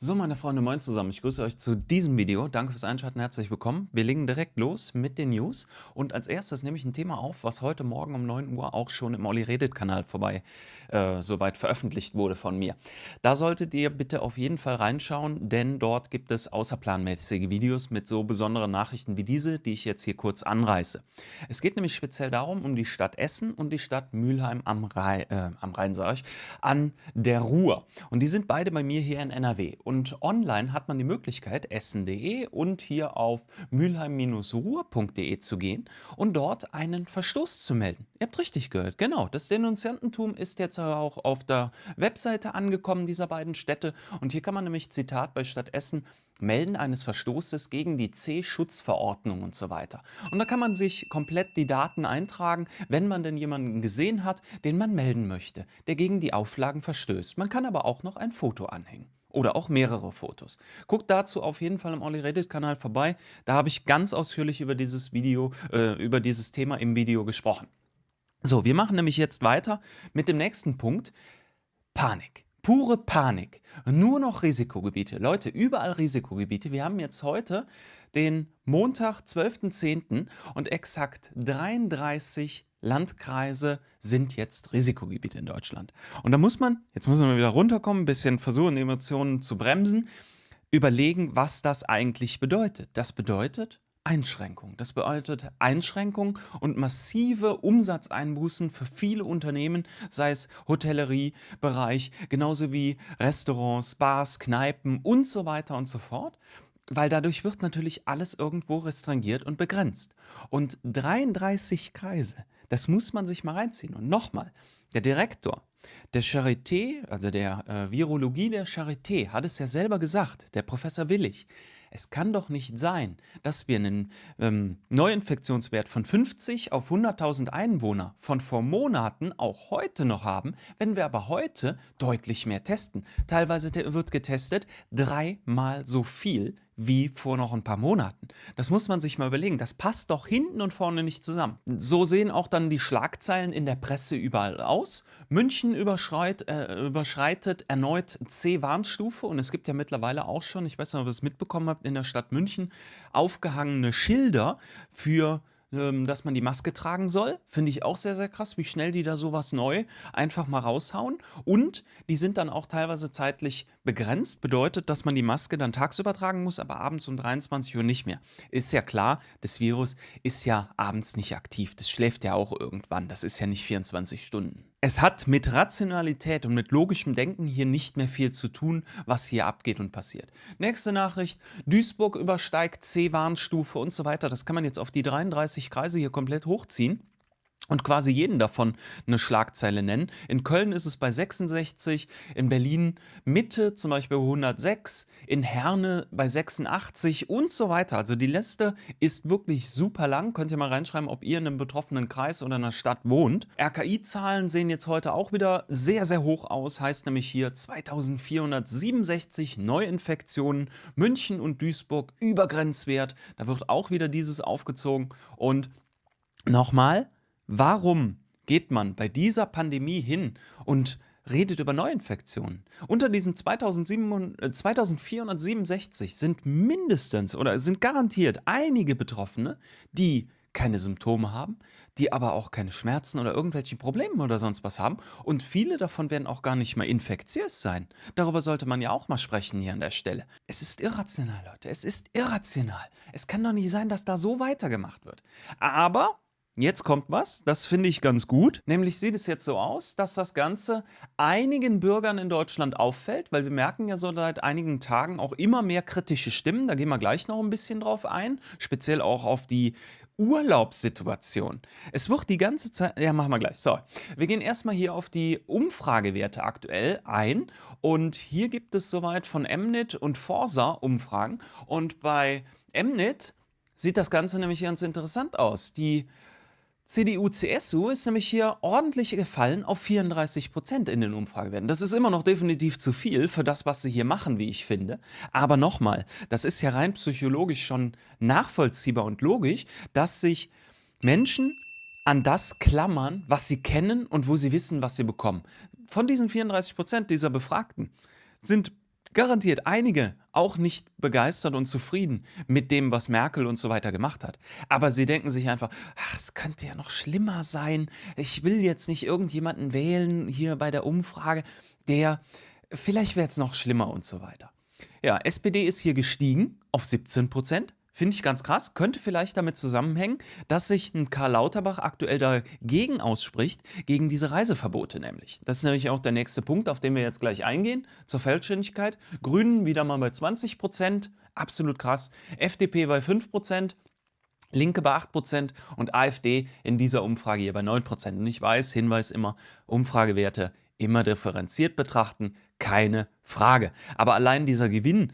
So, meine Freunde, moin zusammen. Ich grüße euch zu diesem Video. Danke fürs Einschalten, herzlich willkommen. Wir legen direkt los mit den News. Und als erstes nehme ich ein Thema auf, was heute Morgen um 9 Uhr auch schon im Olli Redet-Kanal vorbei äh, soweit veröffentlicht wurde von mir. Da solltet ihr bitte auf jeden Fall reinschauen, denn dort gibt es außerplanmäßige Videos mit so besonderen Nachrichten wie diese, die ich jetzt hier kurz anreiße. Es geht nämlich speziell darum, um die Stadt Essen und die Stadt Mülheim am Rhein, äh, am Rhein sage ich, an der Ruhr. Und die sind beide bei mir hier in NRW. Und online hat man die Möglichkeit, essen.de und hier auf mülheim-ruhr.de zu gehen und dort einen Verstoß zu melden. Ihr habt richtig gehört, genau. Das Denunziantentum ist jetzt auch auf der Webseite angekommen dieser beiden Städte. Und hier kann man nämlich, Zitat bei Stadt Essen, Melden eines Verstoßes gegen die C-Schutzverordnung und so weiter. Und da kann man sich komplett die Daten eintragen, wenn man denn jemanden gesehen hat, den man melden möchte, der gegen die Auflagen verstößt. Man kann aber auch noch ein Foto anhängen. Oder auch mehrere Fotos. Guckt dazu auf jeden Fall im Olli Reddit-Kanal vorbei. Da habe ich ganz ausführlich über dieses Video, äh, über dieses Thema im Video gesprochen. So, wir machen nämlich jetzt weiter mit dem nächsten Punkt. Panik. Pure Panik. Nur noch Risikogebiete. Leute, überall Risikogebiete. Wir haben jetzt heute den Montag, 12.10. und exakt 33 Landkreise sind jetzt Risikogebiete in Deutschland. Und da muss man, jetzt muss man wieder runterkommen, ein bisschen versuchen, Emotionen zu bremsen, überlegen, was das eigentlich bedeutet. Das bedeutet Einschränkung. Das bedeutet Einschränkung und massive Umsatzeinbußen für viele Unternehmen, sei es Hotelleriebereich, genauso wie Restaurants, Bars, Kneipen und so weiter und so fort weil dadurch wird natürlich alles irgendwo restringiert und begrenzt. Und 33 Kreise, das muss man sich mal reinziehen. Und nochmal, der Direktor der Charité, also der äh, Virologie der Charité, hat es ja selber gesagt, der Professor Willig. Es kann doch nicht sein, dass wir einen ähm, Neuinfektionswert von 50 auf 100.000 Einwohner von vor Monaten auch heute noch haben, wenn wir aber heute deutlich mehr testen. Teilweise wird getestet dreimal so viel wie vor noch ein paar Monaten. Das muss man sich mal überlegen. Das passt doch hinten und vorne nicht zusammen. So sehen auch dann die Schlagzeilen in der Presse überall aus. München überschreit, äh, überschreitet erneut C-Warnstufe und es gibt ja mittlerweile auch schon, ich weiß nicht, ob ihr es mitbekommen habt, in der Stadt München aufgehangene Schilder für ähm, dass man die Maske tragen soll. Finde ich auch sehr, sehr krass, wie schnell die da sowas neu einfach mal raushauen. Und die sind dann auch teilweise zeitlich begrenzt. Bedeutet, dass man die Maske dann tagsüber tragen muss, aber abends um 23 Uhr nicht mehr. Ist ja klar, das Virus ist ja abends nicht aktiv. Das schläft ja auch irgendwann. Das ist ja nicht 24 Stunden. Es hat mit Rationalität und mit logischem Denken hier nicht mehr viel zu tun, was hier abgeht und passiert. Nächste Nachricht, Duisburg übersteigt C-Warnstufe und so weiter. Das kann man jetzt auf die 33 Kreise hier komplett hochziehen und quasi jeden davon eine Schlagzeile nennen. In Köln ist es bei 66, in Berlin Mitte zum Beispiel 106, in Herne bei 86 und so weiter. Also die Liste ist wirklich super lang. Könnt ihr mal reinschreiben, ob ihr in einem betroffenen Kreis oder einer Stadt wohnt. RKI-Zahlen sehen jetzt heute auch wieder sehr, sehr hoch aus. Heißt nämlich hier 2467 Neuinfektionen. München und Duisburg übergrenzwert. Da wird auch wieder dieses aufgezogen. Und nochmal, Warum geht man bei dieser Pandemie hin und redet über Neuinfektionen? Unter diesen 2467 äh, sind mindestens oder sind garantiert einige Betroffene, die keine Symptome haben, die aber auch keine Schmerzen oder irgendwelche Probleme oder sonst was haben. Und viele davon werden auch gar nicht mehr infektiös sein. Darüber sollte man ja auch mal sprechen hier an der Stelle. Es ist irrational, Leute. Es ist irrational. Es kann doch nicht sein, dass da so weitergemacht wird. Aber Jetzt kommt was, das finde ich ganz gut. Nämlich sieht es jetzt so aus, dass das Ganze einigen Bürgern in Deutschland auffällt, weil wir merken ja so seit einigen Tagen auch immer mehr kritische Stimmen. Da gehen wir gleich noch ein bisschen drauf ein, speziell auch auf die Urlaubssituation. Es wird die ganze Zeit, ja, machen wir gleich. So, wir gehen erstmal hier auf die Umfragewerte aktuell ein. Und hier gibt es soweit von Mnet und Forsa Umfragen. Und bei Mnet sieht das Ganze nämlich ganz interessant aus. Die CDU-CSU ist nämlich hier ordentlich gefallen auf 34 Prozent in den Umfragewerten. Das ist immer noch definitiv zu viel für das, was sie hier machen, wie ich finde. Aber nochmal, das ist ja rein psychologisch schon nachvollziehbar und logisch, dass sich Menschen an das klammern, was sie kennen und wo sie wissen, was sie bekommen. Von diesen 34 Prozent dieser Befragten sind garantiert einige auch nicht begeistert und zufrieden mit dem, was Merkel und so weiter gemacht hat. Aber sie denken sich einfach, ach, es könnte ja noch schlimmer sein. Ich will jetzt nicht irgendjemanden wählen hier bei der Umfrage, der vielleicht wäre es noch schlimmer und so weiter. Ja, SPD ist hier gestiegen auf 17 Prozent. Finde ich ganz krass. Könnte vielleicht damit zusammenhängen, dass sich ein Karl Lauterbach aktuell dagegen ausspricht, gegen diese Reiseverbote nämlich. Das ist nämlich auch der nächste Punkt, auf den wir jetzt gleich eingehen, zur Feldständigkeit. Grünen wieder mal bei 20 Prozent, absolut krass. FDP bei 5 Prozent. Linke bei 8% und AfD in dieser Umfrage hier bei 9%. Und ich weiß, Hinweis immer, Umfragewerte immer differenziert betrachten, keine Frage. Aber allein dieser Gewinn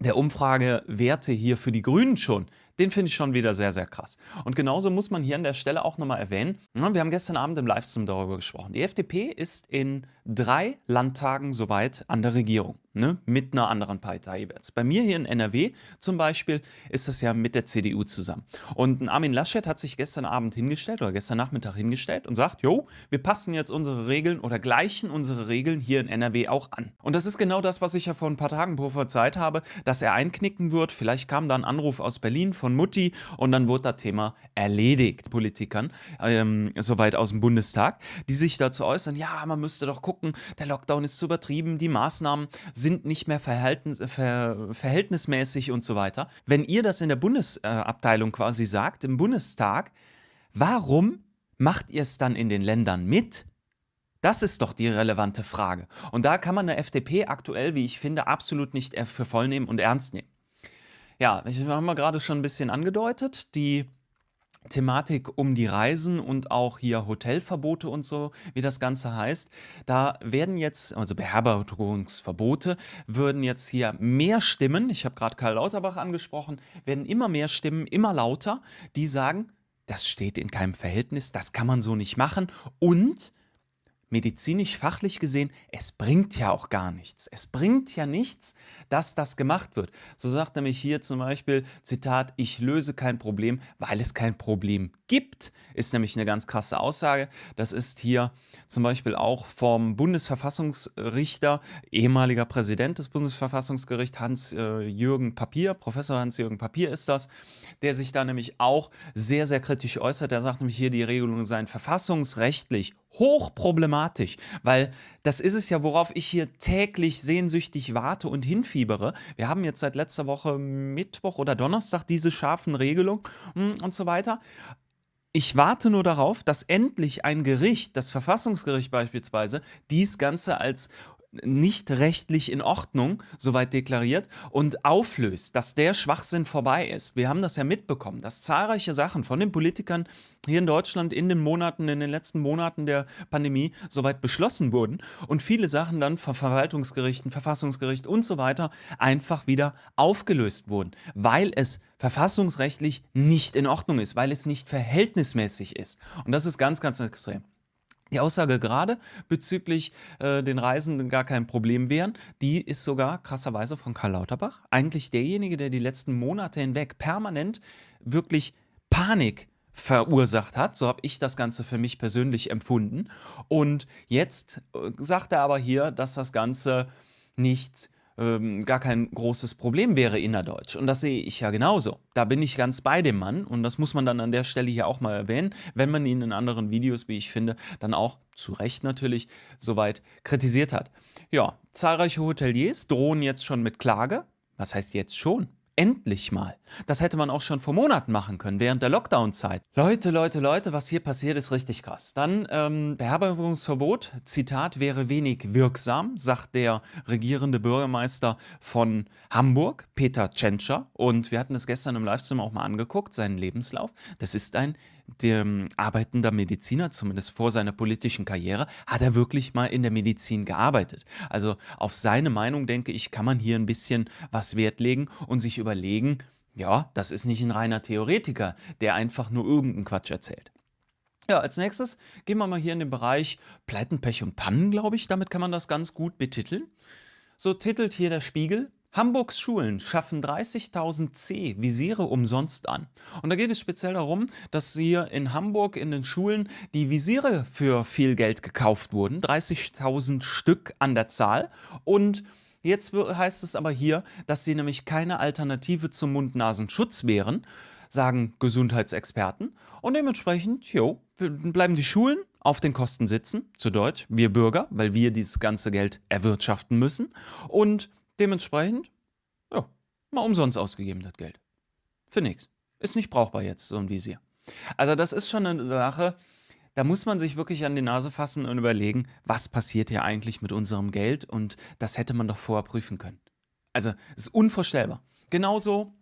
der Umfragewerte hier für die Grünen schon, den finde ich schon wieder sehr, sehr krass. Und genauso muss man hier an der Stelle auch nochmal erwähnen, wir haben gestern Abend im Livestream darüber gesprochen. Die FDP ist in drei Landtagen soweit an der Regierung ne, mit einer anderen Partei jeweils. Bei mir hier in NRW zum Beispiel ist das ja mit der CDU zusammen. Und Armin Laschet hat sich gestern Abend hingestellt oder gestern Nachmittag hingestellt und sagt, jo, wir passen jetzt unsere Regeln oder gleichen unsere Regeln hier in NRW auch an. Und das ist genau das, was ich ja vor ein paar Tagen prophezeit habe, dass er einknicken wird. Vielleicht kam da ein Anruf aus Berlin von Mutti und dann wurde das Thema erledigt. Politikern, ähm, soweit aus dem Bundestag, die sich dazu äußern, ja, man müsste doch gucken, der Lockdown ist zu übertrieben, die Maßnahmen sind nicht mehr verhalten, ver, verhältnismäßig und so weiter. Wenn ihr das in der Bundesabteilung quasi sagt, im Bundestag, warum macht ihr es dann in den Ländern mit? Das ist doch die relevante Frage. Und da kann man eine FDP aktuell, wie ich finde, absolut nicht für voll nehmen und ernst nehmen. Ja, ich habe mal gerade schon ein bisschen angedeutet, die Thematik um die Reisen und auch hier Hotelverbote und so, wie das Ganze heißt. Da werden jetzt, also Beherbergungsverbote, würden jetzt hier mehr Stimmen, ich habe gerade Karl Lauterbach angesprochen, werden immer mehr Stimmen, immer lauter, die sagen, das steht in keinem Verhältnis, das kann man so nicht machen und medizinisch fachlich gesehen, es bringt ja auch gar nichts. Es bringt ja nichts, dass das gemacht wird. So sagt nämlich hier zum Beispiel, Zitat, ich löse kein Problem, weil es kein Problem gibt, ist nämlich eine ganz krasse Aussage. Das ist hier zum Beispiel auch vom Bundesverfassungsrichter, ehemaliger Präsident des Bundesverfassungsgerichts, Hans-Jürgen äh, Papier, Professor Hans-Jürgen Papier ist das, der sich da nämlich auch sehr, sehr kritisch äußert. Der sagt nämlich hier, die Regelungen seien verfassungsrechtlich hochproblematisch, weil das ist es ja, worauf ich hier täglich sehnsüchtig warte und hinfiebere. Wir haben jetzt seit letzter Woche Mittwoch oder Donnerstag diese scharfen Regelungen hm, und so weiter. Ich warte nur darauf, dass endlich ein Gericht, das Verfassungsgericht beispielsweise, dies Ganze als nicht rechtlich in Ordnung, soweit deklariert, und auflöst, dass der Schwachsinn vorbei ist. Wir haben das ja mitbekommen, dass zahlreiche Sachen von den Politikern hier in Deutschland in den Monaten, in den letzten Monaten der Pandemie soweit beschlossen wurden und viele Sachen dann von Verwaltungsgerichten, Verfassungsgericht und so weiter einfach wieder aufgelöst wurden, weil es verfassungsrechtlich nicht in Ordnung ist, weil es nicht verhältnismäßig ist. Und das ist ganz, ganz extrem. Die Aussage gerade bezüglich äh, den Reisenden gar kein Problem wären, die ist sogar krasserweise von Karl Lauterbach. Eigentlich derjenige, der die letzten Monate hinweg permanent wirklich Panik verursacht hat. So habe ich das Ganze für mich persönlich empfunden. Und jetzt äh, sagt er aber hier, dass das Ganze nicht ähm, gar kein großes Problem wäre innerdeutsch. Und das sehe ich ja genauso. Da bin ich ganz bei dem Mann und das muss man dann an der Stelle hier auch mal erwähnen, wenn man ihn in anderen Videos, wie ich finde, dann auch zu Recht natürlich soweit kritisiert hat. Ja, zahlreiche Hoteliers drohen jetzt schon mit Klage. Was heißt jetzt schon? Endlich mal. Das hätte man auch schon vor Monaten machen können, während der Lockdown-Zeit. Leute, Leute, Leute, was hier passiert, ist richtig krass. Dann ähm, Beherbergungsverbot, Zitat, wäre wenig wirksam, sagt der regierende Bürgermeister von Hamburg, Peter Tschentscher. Und wir hatten es gestern im Livestream auch mal angeguckt, seinen Lebenslauf. Das ist ein der arbeitender Mediziner, zumindest vor seiner politischen Karriere, hat er wirklich mal in der Medizin gearbeitet. Also auf seine Meinung, denke ich, kann man hier ein bisschen was Wert legen und sich überlegen, ja, das ist nicht ein reiner Theoretiker, der einfach nur irgendeinen Quatsch erzählt. Ja, als nächstes gehen wir mal hier in den Bereich Pleiten, Pech und Pannen, glaube ich. Damit kann man das ganz gut betiteln. So titelt hier der Spiegel Hamburgs Schulen schaffen 30.000 C Visiere umsonst an. Und da geht es speziell darum, dass hier in Hamburg in den Schulen die Visiere für viel Geld gekauft wurden, 30.000 Stück an der Zahl. Und Jetzt heißt es aber hier, dass sie nämlich keine Alternative zum Mund-Nasen-Schutz wären, sagen Gesundheitsexperten. Und dementsprechend, jo, bleiben die Schulen auf den Kosten sitzen, zu Deutsch, wir Bürger, weil wir dieses ganze Geld erwirtschaften müssen. Und dementsprechend, ja, mal umsonst ausgegeben das Geld. Für nichts. Ist nicht brauchbar jetzt, so ein Visier. Also das ist schon eine Sache, da muss man sich wirklich an die Nase fassen und überlegen, was passiert hier eigentlich mit unserem Geld und das hätte man doch vorher prüfen können. Also es ist unvorstellbar. Genauso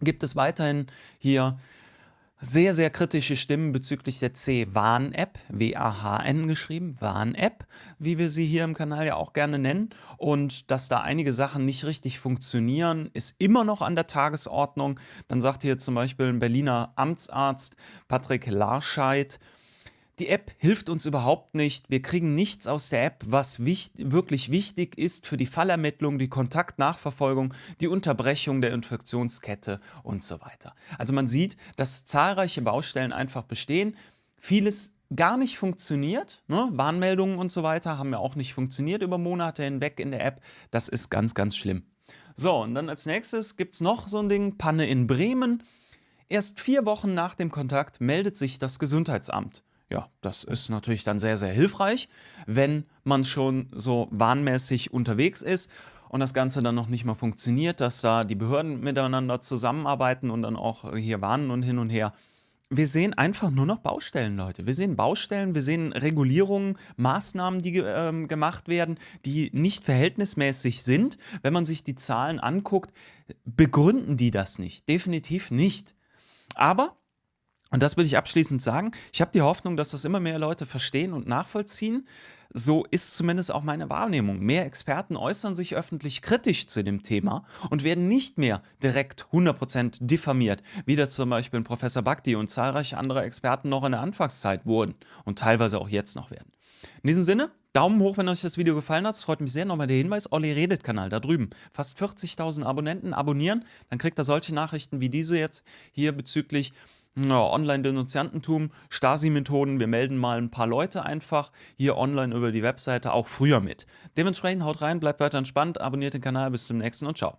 gibt es weiterhin hier sehr, sehr kritische Stimmen bezüglich der C-Warn-App, W-A-H-N geschrieben, Warn-App, wie wir sie hier im Kanal ja auch gerne nennen. Und dass da einige Sachen nicht richtig funktionieren, ist immer noch an der Tagesordnung. Dann sagt hier zum Beispiel ein Berliner Amtsarzt Patrick Larscheid, die App hilft uns überhaupt nicht. Wir kriegen nichts aus der App, was wichtig, wirklich wichtig ist für die Fallermittlung, die Kontaktnachverfolgung, die Unterbrechung der Infektionskette und so weiter. Also man sieht, dass zahlreiche Baustellen einfach bestehen. Vieles gar nicht funktioniert. Ne? Warnmeldungen und so weiter haben ja auch nicht funktioniert über Monate hinweg in der App. Das ist ganz, ganz schlimm. So, und dann als nächstes gibt es noch so ein Ding, Panne in Bremen. Erst vier Wochen nach dem Kontakt meldet sich das Gesundheitsamt. Ja, das ist natürlich dann sehr, sehr hilfreich, wenn man schon so warnmäßig unterwegs ist und das Ganze dann noch nicht mal funktioniert, dass da die Behörden miteinander zusammenarbeiten und dann auch hier warnen und hin und her. Wir sehen einfach nur noch Baustellen, Leute. Wir sehen Baustellen, wir sehen Regulierungen, Maßnahmen, die äh, gemacht werden, die nicht verhältnismäßig sind. Wenn man sich die Zahlen anguckt, begründen die das nicht. Definitiv nicht. Aber und das würde ich abschließend sagen. Ich habe die Hoffnung, dass das immer mehr Leute verstehen und nachvollziehen. So ist zumindest auch meine Wahrnehmung. Mehr Experten äußern sich öffentlich kritisch zu dem Thema und werden nicht mehr direkt 100% diffamiert, wie das zum Beispiel Professor Bhakti und zahlreiche andere Experten noch in der Anfangszeit wurden und teilweise auch jetzt noch werden. In diesem Sinne, Daumen hoch, wenn euch das Video gefallen hat. Es freut mich sehr. Nochmal der Hinweis, Olli redet Kanal da drüben. Fast 40.000 Abonnenten abonnieren, dann kriegt er solche Nachrichten wie diese jetzt hier bezüglich ja, Online-Denunziantentum, Stasi-Methoden, wir melden mal ein paar Leute einfach hier online über die Webseite auch früher mit. Dementsprechend haut rein, bleibt weiter entspannt, abonniert den Kanal, bis zum nächsten und ciao.